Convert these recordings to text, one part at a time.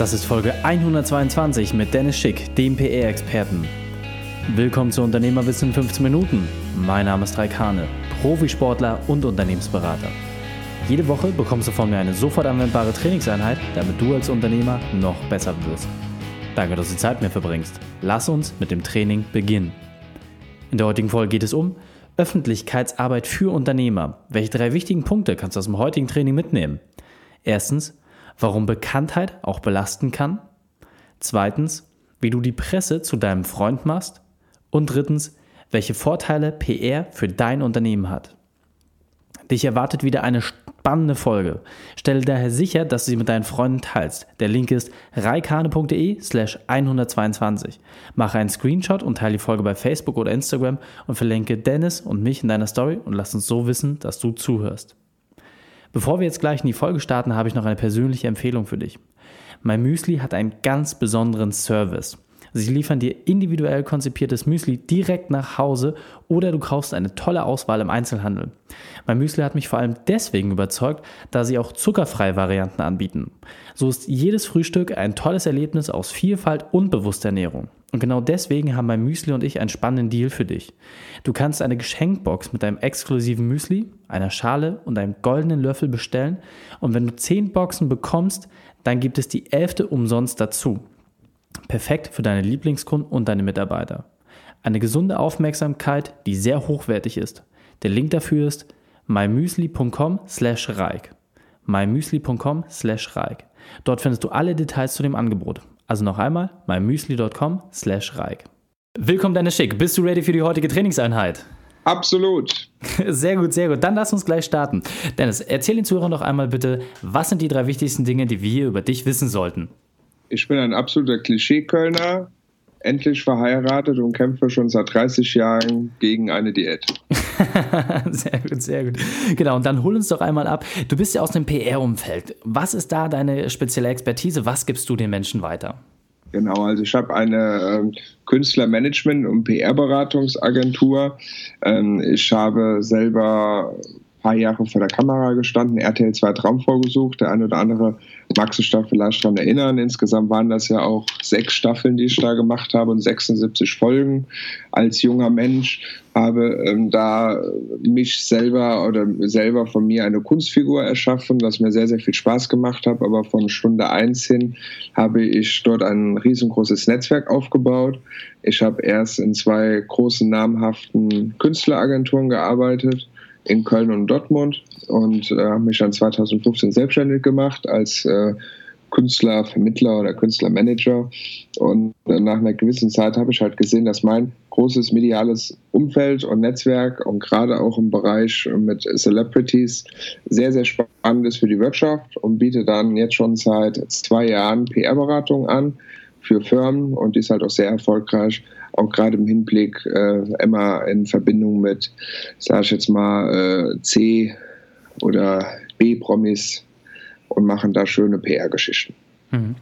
Das ist Folge 122 mit Dennis Schick, dem PR-Experten. Willkommen zu Unternehmerwissen in 15 Minuten. Mein Name ist Raikane, Profisportler und Unternehmensberater. Jede Woche bekommst du von mir eine sofort anwendbare Trainingseinheit, damit du als Unternehmer noch besser wirst. Danke, dass du Zeit mit mir verbringst. Lass uns mit dem Training beginnen. In der heutigen Folge geht es um Öffentlichkeitsarbeit für Unternehmer. Welche drei wichtigen Punkte kannst du aus dem heutigen Training mitnehmen? Erstens, warum Bekanntheit auch belasten kann. Zweitens, wie du die Presse zu deinem Freund machst. Und drittens, welche Vorteile PR für dein Unternehmen hat. Dich erwartet wieder eine spannende Folge. Stelle daher sicher, dass du sie mit deinen Freunden teilst. Der Link ist reikane.de slash 122. Mache einen Screenshot und teile die Folge bei Facebook oder Instagram und verlinke Dennis und mich in deiner Story und lass uns so wissen, dass du zuhörst. Bevor wir jetzt gleich in die Folge starten, habe ich noch eine persönliche Empfehlung für dich. Mein Müsli hat einen ganz besonderen Service. Sie liefern dir individuell konzipiertes Müsli direkt nach Hause oder du kaufst eine tolle Auswahl im Einzelhandel. Mein Müsli hat mich vor allem deswegen überzeugt, da sie auch zuckerfreie Varianten anbieten. So ist jedes Frühstück ein tolles Erlebnis aus Vielfalt und bewusster Ernährung. Und genau deswegen haben mein Müsli und ich einen spannenden Deal für dich. Du kannst eine Geschenkbox mit einem exklusiven Müsli, einer Schale und einem goldenen Löffel bestellen und wenn du 10 Boxen bekommst, dann gibt es die elfte umsonst dazu. Perfekt für deine Lieblingskunden und deine Mitarbeiter. Eine gesunde Aufmerksamkeit, die sehr hochwertig ist. Der Link dafür ist mymüsli.com slash reik. mymüsli.com slash reik. Dort findest du alle Details zu dem Angebot. Also noch einmal mymüsli.com slash reik. Willkommen Dennis Schick. Bist du ready für die heutige Trainingseinheit? Absolut. Sehr gut, sehr gut. Dann lass uns gleich starten. Dennis, erzähl den Zuhörern doch einmal bitte, was sind die drei wichtigsten Dinge, die wir über dich wissen sollten? Ich bin ein absoluter Klischee-Kölner, endlich verheiratet und kämpfe schon seit 30 Jahren gegen eine Diät. sehr gut, sehr gut. Genau, und dann hol uns doch einmal ab. Du bist ja aus dem PR-Umfeld. Was ist da deine spezielle Expertise? Was gibst du den Menschen weiter? Genau, also ich habe eine äh, Künstlermanagement- und PR-Beratungsagentur. Ähm, ich habe selber paar Jahre vor der Kamera gestanden, RTL 2 Traum vorgesucht. Der eine oder andere mag sich da vielleicht daran erinnern. Insgesamt waren das ja auch sechs Staffeln, die ich da gemacht habe und 76 Folgen. Als junger Mensch habe ähm, da mich selber oder selber von mir eine Kunstfigur erschaffen, das mir sehr, sehr viel Spaß gemacht hat. Aber von Stunde eins hin habe ich dort ein riesengroßes Netzwerk aufgebaut. Ich habe erst in zwei großen namhaften Künstleragenturen gearbeitet in Köln und Dortmund und äh, habe mich dann 2015 selbstständig gemacht als äh, Künstlervermittler oder Künstlermanager. Und äh, nach einer gewissen Zeit habe ich halt gesehen, dass mein großes mediales Umfeld und Netzwerk und gerade auch im Bereich mit Celebrities sehr, sehr spannend ist für die Wirtschaft und biete dann jetzt schon seit zwei Jahren PR-Beratung an für Firmen und ist halt auch sehr erfolgreich, auch gerade im Hinblick äh, immer in Verbindung mit, sage ich jetzt mal, äh, C- oder B-Promis und machen da schöne PR-Geschichten. Mhm.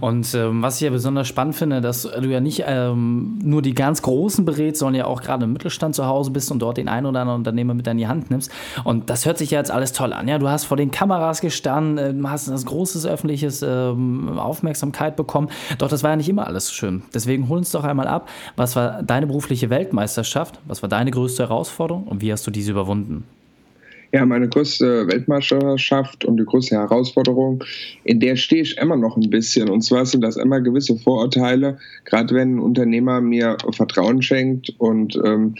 Und ähm, was ich ja besonders spannend finde, dass du ja nicht ähm, nur die ganz Großen berätst, sondern ja auch gerade im Mittelstand zu Hause bist und dort den einen oder anderen Unternehmer mit in die Hand nimmst. Und das hört sich ja jetzt alles toll an. Ja, du hast vor den Kameras gestanden, äh, hast ein großes öffentliches ähm, Aufmerksamkeit bekommen. Doch das war ja nicht immer alles schön. Deswegen hol uns doch einmal ab. Was war deine berufliche Weltmeisterschaft? Was war deine größte Herausforderung und wie hast du diese überwunden? Ja, meine größte Weltmeisterschaft und die größte Herausforderung, in der stehe ich immer noch ein bisschen. Und zwar sind das immer gewisse Vorurteile, gerade wenn ein Unternehmer mir Vertrauen schenkt und ähm,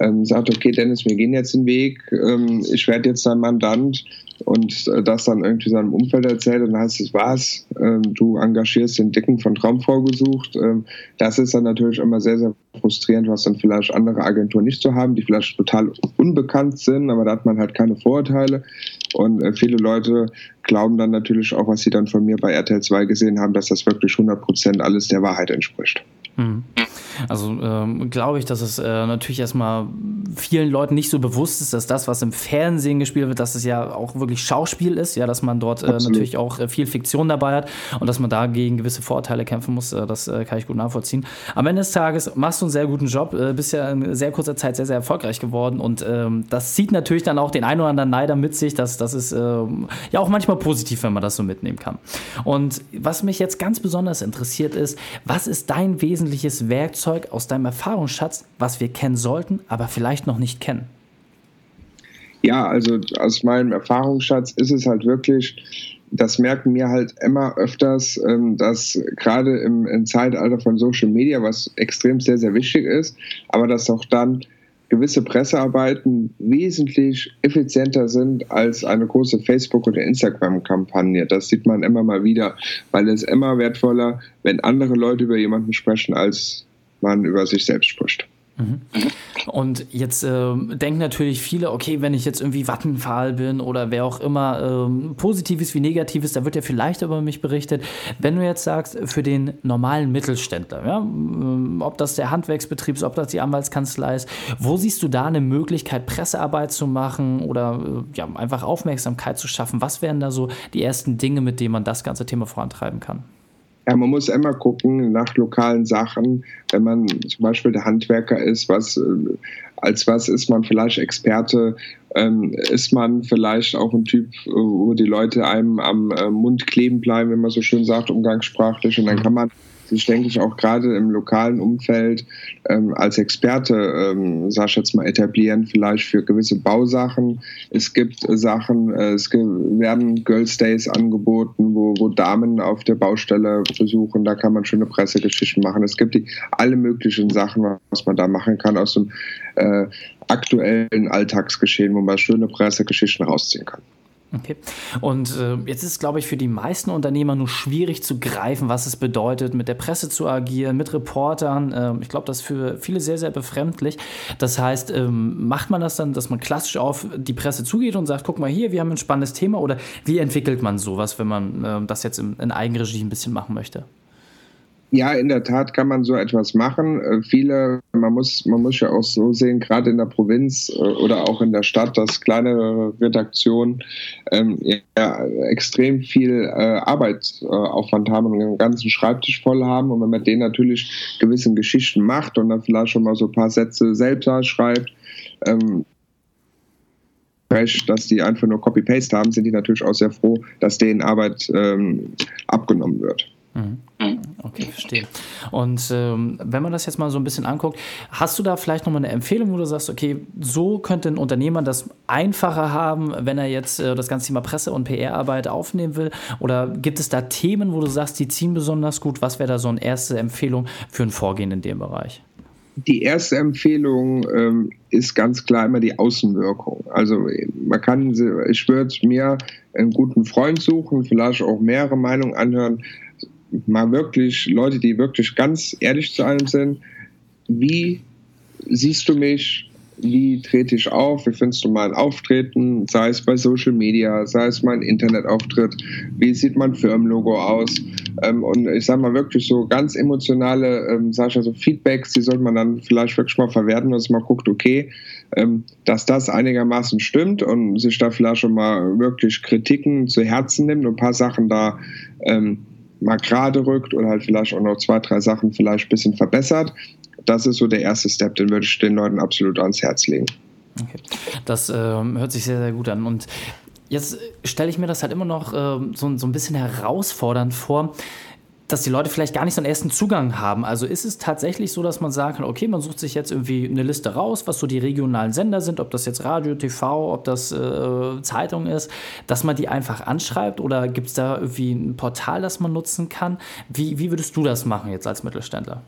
ähm, sagt, okay, Dennis, wir gehen jetzt den Weg, ähm, ich werde jetzt dein Mandant und äh, das dann irgendwie seinem Umfeld erzählt und dann heißt es, was, ähm, du engagierst den Dicken von Traum vorgesucht. Ähm, das ist dann natürlich immer sehr, sehr frustrierend, was dann vielleicht andere Agenturen nicht so haben, die vielleicht total unbekannt sind, aber da hat man halt keine Vorurteile. Und äh, viele Leute glauben dann natürlich auch, was sie dann von mir bei RTL 2 gesehen haben, dass das wirklich 100% alles der Wahrheit entspricht. Mhm. Also ähm, glaube ich, dass es äh, natürlich erstmal vielen Leuten nicht so bewusst ist, dass das, was im Fernsehen gespielt wird, dass es ja auch wirklich Schauspiel ist, ja, dass man dort äh, natürlich auch äh, viel Fiktion dabei hat und dass man da gegen gewisse Vorurteile kämpfen muss, äh, das äh, kann ich gut nachvollziehen. Am Ende des Tages machst du einen sehr guten Job, äh, bist ja in sehr kurzer Zeit sehr, sehr erfolgreich geworden und ähm, das zieht natürlich dann auch den einen oder anderen Neider mit sich, dass das ist ähm, ja auch manchmal positiv, wenn man das so mitnehmen kann. Und was mich jetzt ganz besonders interessiert ist, was ist dein wesentliches Werkzeug aus deinem Erfahrungsschatz, was wir kennen sollten, aber vielleicht noch nicht kennen? Ja, also aus meinem Erfahrungsschatz ist es halt wirklich, das merken wir halt immer öfters, ähm, dass gerade im, im Zeitalter von Social Media, was extrem sehr, sehr wichtig ist, aber dass auch dann gewisse Pressearbeiten wesentlich effizienter sind als eine große Facebook- oder Instagram-Kampagne. Das sieht man immer mal wieder, weil es immer wertvoller, wenn andere Leute über jemanden sprechen, als man über sich selbst spricht. Mhm. Und jetzt äh, denken natürlich viele, okay, wenn ich jetzt irgendwie Vattenfall bin oder wer auch immer, ähm, positives wie negatives, da wird ja vielleicht über mich berichtet. Wenn du jetzt sagst, für den normalen Mittelständler, ja, ähm, ob das der Handwerksbetrieb ist, ob das die Anwaltskanzlei ist, wo siehst du da eine Möglichkeit, Pressearbeit zu machen oder äh, ja, einfach Aufmerksamkeit zu schaffen? Was wären da so die ersten Dinge, mit denen man das ganze Thema vorantreiben kann? Ja, man muss immer gucken nach lokalen Sachen. Wenn man zum Beispiel der Handwerker ist, was, äh, als was ist man vielleicht Experte? Ähm, ist man vielleicht auch ein Typ, wo die Leute einem am äh, Mund kleben bleiben, wenn man so schön sagt, umgangssprachlich. Und dann kann man sich, denke ich, auch gerade im lokalen Umfeld ähm, als Experte, ähm, sag ich jetzt mal, etablieren, vielleicht für gewisse Bausachen. Es gibt äh, Sachen, äh, es werden Girls Days angeboten, wo, wo Damen auf der Baustelle besuchen, da kann man schöne Pressegeschichten machen. Es gibt die, alle möglichen Sachen, was man da machen kann aus dem äh, aktuellen Alltagsgeschehen, wo man schöne Pressegeschichten rausziehen kann. Okay. Und äh, jetzt ist glaube ich, für die meisten Unternehmer nur schwierig zu greifen, was es bedeutet, mit der Presse zu agieren, mit Reportern. Äh, ich glaube, das ist für viele sehr, sehr befremdlich. Das heißt, ähm, macht man das dann, dass man klassisch auf die Presse zugeht und sagt, guck mal hier, wir haben ein spannendes Thema oder wie entwickelt man sowas, wenn man äh, das jetzt in, in Eigenregie ein bisschen machen möchte? Ja, in der Tat kann man so etwas machen. Äh, viele, man muss, man muss ja auch so sehen, gerade in der Provinz äh, oder auch in der Stadt, dass kleinere Redaktionen ähm, ja, extrem viel äh, Arbeitsaufwand haben und einen ganzen Schreibtisch voll haben. Und wenn man den natürlich gewissen Geschichten macht und dann vielleicht schon mal so ein paar Sätze selbst schreibt, ähm, dass die einfach nur Copy-Paste haben, sind die natürlich auch sehr froh, dass denen Arbeit ähm, abgenommen wird. Mhm. Okay, verstehe. Und ähm, wenn man das jetzt mal so ein bisschen anguckt, hast du da vielleicht nochmal eine Empfehlung, wo du sagst, okay, so könnte ein Unternehmer das einfacher haben, wenn er jetzt äh, das ganze Thema Presse- und PR-Arbeit aufnehmen will? Oder gibt es da Themen, wo du sagst, die ziehen besonders gut? Was wäre da so eine erste Empfehlung für ein Vorgehen in dem Bereich? Die erste Empfehlung ähm, ist ganz klar immer die Außenwirkung. Also man kann, ich würde mir einen guten Freund suchen, vielleicht auch mehrere Meinungen anhören, mal wirklich Leute, die wirklich ganz ehrlich zu einem sind, wie siehst du mich, wie trete ich auf, wie findest du mein Auftreten, sei es bei Social Media, sei es mein Internetauftritt, wie sieht mein Firmenlogo aus? Ähm, und ich sage mal wirklich so ganz emotionale, ähm, sag ich also Feedbacks, die sollte man dann vielleicht wirklich mal verwerten, dass man guckt, okay, ähm, dass das einigermaßen stimmt und sich da vielleicht schon mal wirklich Kritiken zu Herzen nimmt und ein paar Sachen da ähm, mal gerade rückt oder halt vielleicht auch noch zwei, drei Sachen vielleicht ein bisschen verbessert. Das ist so der erste Step, den würde ich den Leuten absolut ans Herz legen. Okay. Das äh, hört sich sehr, sehr gut an. Und jetzt stelle ich mir das halt immer noch äh, so, so ein bisschen herausfordernd vor dass die Leute vielleicht gar nicht so einen ersten Zugang haben. Also ist es tatsächlich so, dass man sagen kann, okay, man sucht sich jetzt irgendwie eine Liste raus, was so die regionalen Sender sind, ob das jetzt Radio, TV, ob das äh, Zeitung ist, dass man die einfach anschreibt oder gibt es da irgendwie ein Portal, das man nutzen kann? Wie, wie würdest du das machen jetzt als Mittelständler?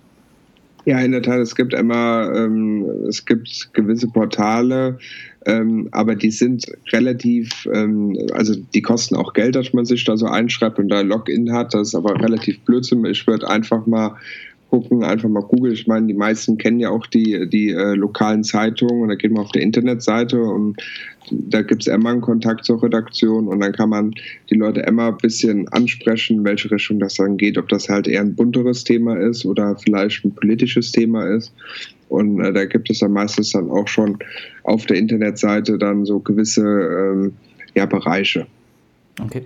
Ja, in der Tat, es gibt immer, ähm, es gibt gewisse Portale, ähm, aber die sind relativ, ähm, also die kosten auch Geld, dass man sich da so einschreibt und da Login hat. Das ist aber relativ Blödsinn. Ich würde einfach mal gucken, einfach mal googeln. Ich meine, die meisten kennen ja auch die, die äh, lokalen Zeitungen und da geht man auf der Internetseite und da gibt es immer einen Kontakt zur Redaktion und dann kann man die Leute immer ein bisschen ansprechen, welche Richtung das dann geht, ob das halt eher ein bunteres Thema ist oder vielleicht ein politisches Thema ist. Und äh, da gibt es dann meistens dann auch schon auf der Internetseite dann so gewisse ähm, ja, Bereiche. Okay.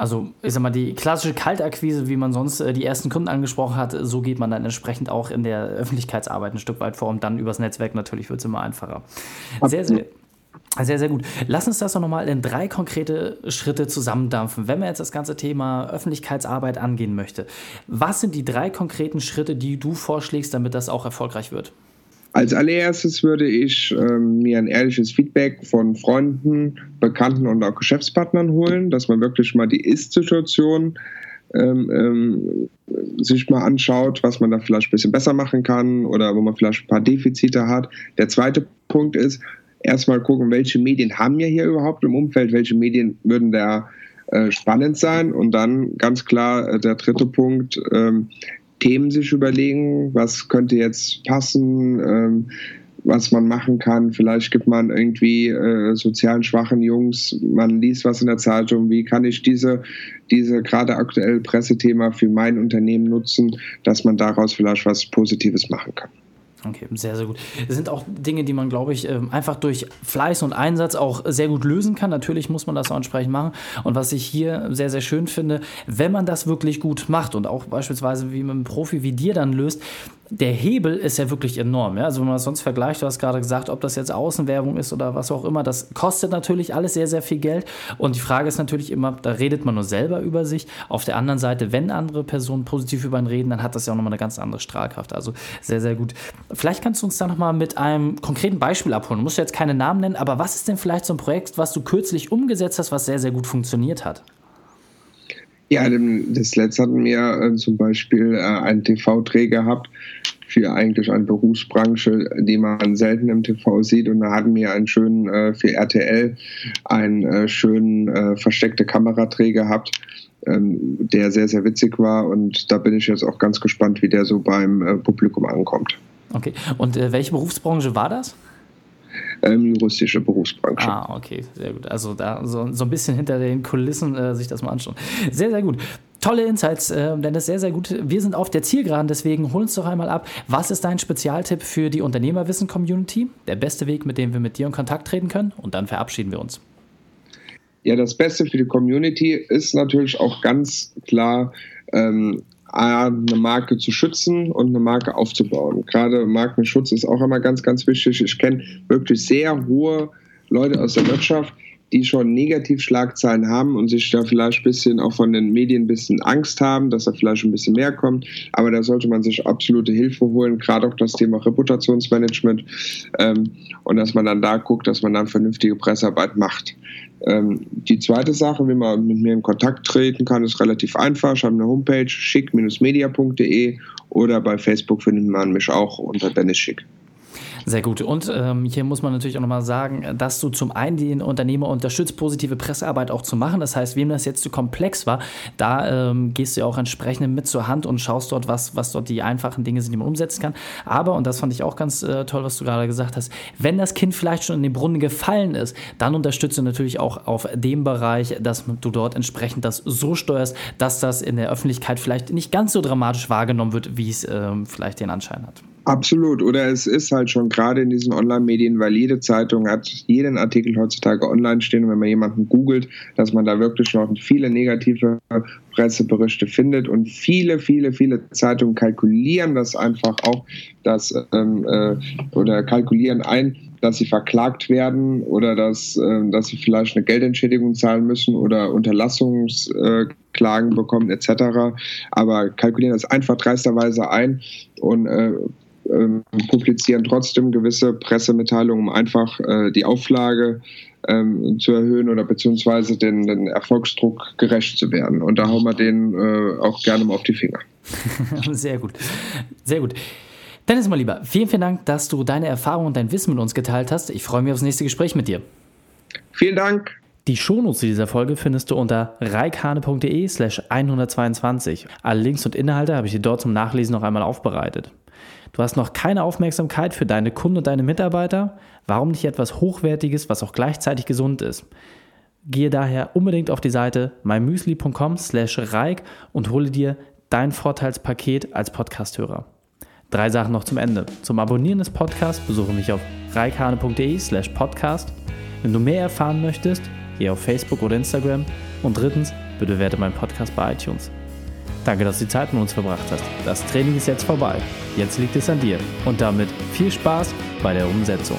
Also, ich sag mal, die klassische Kaltakquise, wie man sonst äh, die ersten Kunden angesprochen hat, so geht man dann entsprechend auch in der Öffentlichkeitsarbeit ein Stück weit vor und dann übers Netzwerk natürlich wird es immer einfacher. Sehr, sehr. Sehr, sehr gut. Lass uns das doch nochmal in drei konkrete Schritte zusammendampfen. Wenn man jetzt das ganze Thema Öffentlichkeitsarbeit angehen möchte, was sind die drei konkreten Schritte, die du vorschlägst, damit das auch erfolgreich wird? Als allererstes würde ich ähm, mir ein ehrliches Feedback von Freunden, Bekannten und auch Geschäftspartnern holen, dass man wirklich mal die Ist-Situation ähm, ähm, sich mal anschaut, was man da vielleicht ein bisschen besser machen kann oder wo man vielleicht ein paar Defizite hat. Der zweite Punkt ist, erstmal gucken, welche Medien haben wir hier überhaupt im Umfeld, welche Medien würden da äh, spannend sein und dann ganz klar äh, der dritte Punkt, ähm, Themen sich überlegen, was könnte jetzt passen, ähm, was man machen kann. Vielleicht gibt man irgendwie äh, sozialen schwachen Jungs, man liest was in der Zeitung, wie kann ich diese, diese gerade aktuell Pressethema für mein Unternehmen nutzen, dass man daraus vielleicht was Positives machen kann. Okay, sehr, sehr gut. Das sind auch Dinge, die man, glaube ich, ähm, einfach durch Fleiß und Einsatz auch sehr gut lösen kann. Natürlich muss man das auch entsprechend machen. Und was ich hier sehr, sehr schön finde, wenn man das wirklich gut macht und auch beispielsweise wie mit einem Profi wie dir dann löst, der Hebel ist ja wirklich enorm. Ja? Also wenn man das sonst vergleicht, du hast gerade gesagt, ob das jetzt Außenwerbung ist oder was auch immer, das kostet natürlich alles sehr, sehr viel Geld. Und die Frage ist natürlich immer, da redet man nur selber über sich. Auf der anderen Seite, wenn andere Personen positiv über ihn reden, dann hat das ja auch nochmal eine ganz andere Strahlkraft. Also sehr, sehr gut. Vielleicht kannst du uns da nochmal mit einem konkreten Beispiel abholen. Du musst jetzt keine Namen nennen, aber was ist denn vielleicht so ein Projekt, was du kürzlich umgesetzt hast, was sehr, sehr gut funktioniert hat? Ja, das letzte hatten wir äh, zum Beispiel äh, einen TV-Dreh gehabt für eigentlich eine Berufsbranche, die man selten im TV sieht. Und da hatten wir einen schönen, äh, für RTL, einen äh, schönen äh, versteckte Kameradreh gehabt, ähm, der sehr, sehr witzig war. Und da bin ich jetzt auch ganz gespannt, wie der so beim äh, Publikum ankommt. Okay, und welche Berufsbranche war das? ähm, juristische Berufsbranche. Ah, okay, sehr gut. Also da so, so ein bisschen hinter den Kulissen äh, sich das mal anschauen. Sehr, sehr gut. Tolle Insights, äh, Dennis, sehr, sehr gut. Wir sind auf der Zielgeraden, deswegen hol uns doch einmal ab. Was ist dein Spezialtipp für die Unternehmerwissen-Community? Der beste Weg, mit dem wir mit dir in Kontakt treten können? Und dann verabschieden wir uns. Ja, das Beste für die Community ist natürlich auch ganz klar ähm, eine Marke zu schützen und eine Marke aufzubauen. Gerade Markenschutz ist auch immer ganz, ganz wichtig. Ich kenne wirklich sehr hohe Leute aus der Wirtschaft, die schon Negativschlagzeilen haben und sich da vielleicht ein bisschen auch von den Medien ein bisschen Angst haben, dass da vielleicht ein bisschen mehr kommt. Aber da sollte man sich absolute Hilfe holen, gerade auch das Thema Reputationsmanagement ähm, und dass man dann da guckt, dass man dann vernünftige Pressearbeit macht. Ähm, die zweite Sache, wie man mit mir in Kontakt treten kann, ist relativ einfach. Ich habe eine Homepage schick-media.de oder bei Facebook findet man mich auch unter Dennis Schick. Sehr gut. Und ähm, hier muss man natürlich auch nochmal sagen, dass du zum einen den Unternehmer unterstützt, positive Pressearbeit auch zu machen. Das heißt, wem das jetzt zu komplex war, da ähm, gehst du ja auch entsprechend mit zur Hand und schaust dort, was, was dort die einfachen Dinge sind, die man umsetzen kann. Aber, und das fand ich auch ganz äh, toll, was du gerade gesagt hast, wenn das Kind vielleicht schon in den Brunnen gefallen ist, dann unterstützt du natürlich auch auf dem Bereich, dass du dort entsprechend das so steuerst, dass das in der Öffentlichkeit vielleicht nicht ganz so dramatisch wahrgenommen wird, wie es ähm, vielleicht den Anschein hat. Absolut. Oder es ist halt schon gerade in diesen Online-Medien, weil jede Zeitung hat jeden Artikel heutzutage online stehen. Und wenn man jemanden googelt, dass man da wirklich noch viele negative Presseberichte findet. Und viele, viele, viele Zeitungen kalkulieren das einfach auch, dass, ähm, äh, oder kalkulieren ein, dass sie verklagt werden oder dass, äh, dass sie vielleicht eine Geldentschädigung zahlen müssen oder Unterlassungsklagen äh, bekommen etc. Aber kalkulieren das einfach dreisterweise ein und äh, ähm, publizieren trotzdem gewisse Pressemitteilungen, um einfach äh, die Auflage ähm, zu erhöhen oder beziehungsweise den, den, Erfolgsdruck gerecht zu werden. Und da hauen wir denen äh, auch gerne mal auf die Finger. Sehr gut. Sehr gut. Dennis, mal lieber, vielen, vielen Dank, dass du deine Erfahrungen und dein Wissen mit uns geteilt hast. Ich freue mich aufs nächste Gespräch mit dir. Vielen Dank. Die Shownotes dieser Folge findest du unter reikane.de slash 122. Alle Links und Inhalte habe ich dir dort zum Nachlesen noch einmal aufbereitet. Du hast noch keine Aufmerksamkeit für deine Kunden und deine Mitarbeiter? Warum nicht etwas Hochwertiges, was auch gleichzeitig gesund ist? Gehe daher unbedingt auf die Seite mymüsli.com slash reik und hole dir dein Vorteilspaket als Podcasthörer. Drei Sachen noch zum Ende. Zum Abonnieren des Podcasts besuche mich auf reikane.de slash podcast. Wenn du mehr erfahren möchtest, geh auf Facebook oder Instagram. Und drittens, bitte bewerte meinen Podcast bei iTunes. Danke, dass du die Zeit mit uns verbracht hast. Das Training ist jetzt vorbei. Jetzt liegt es an dir. Und damit viel Spaß bei der Umsetzung.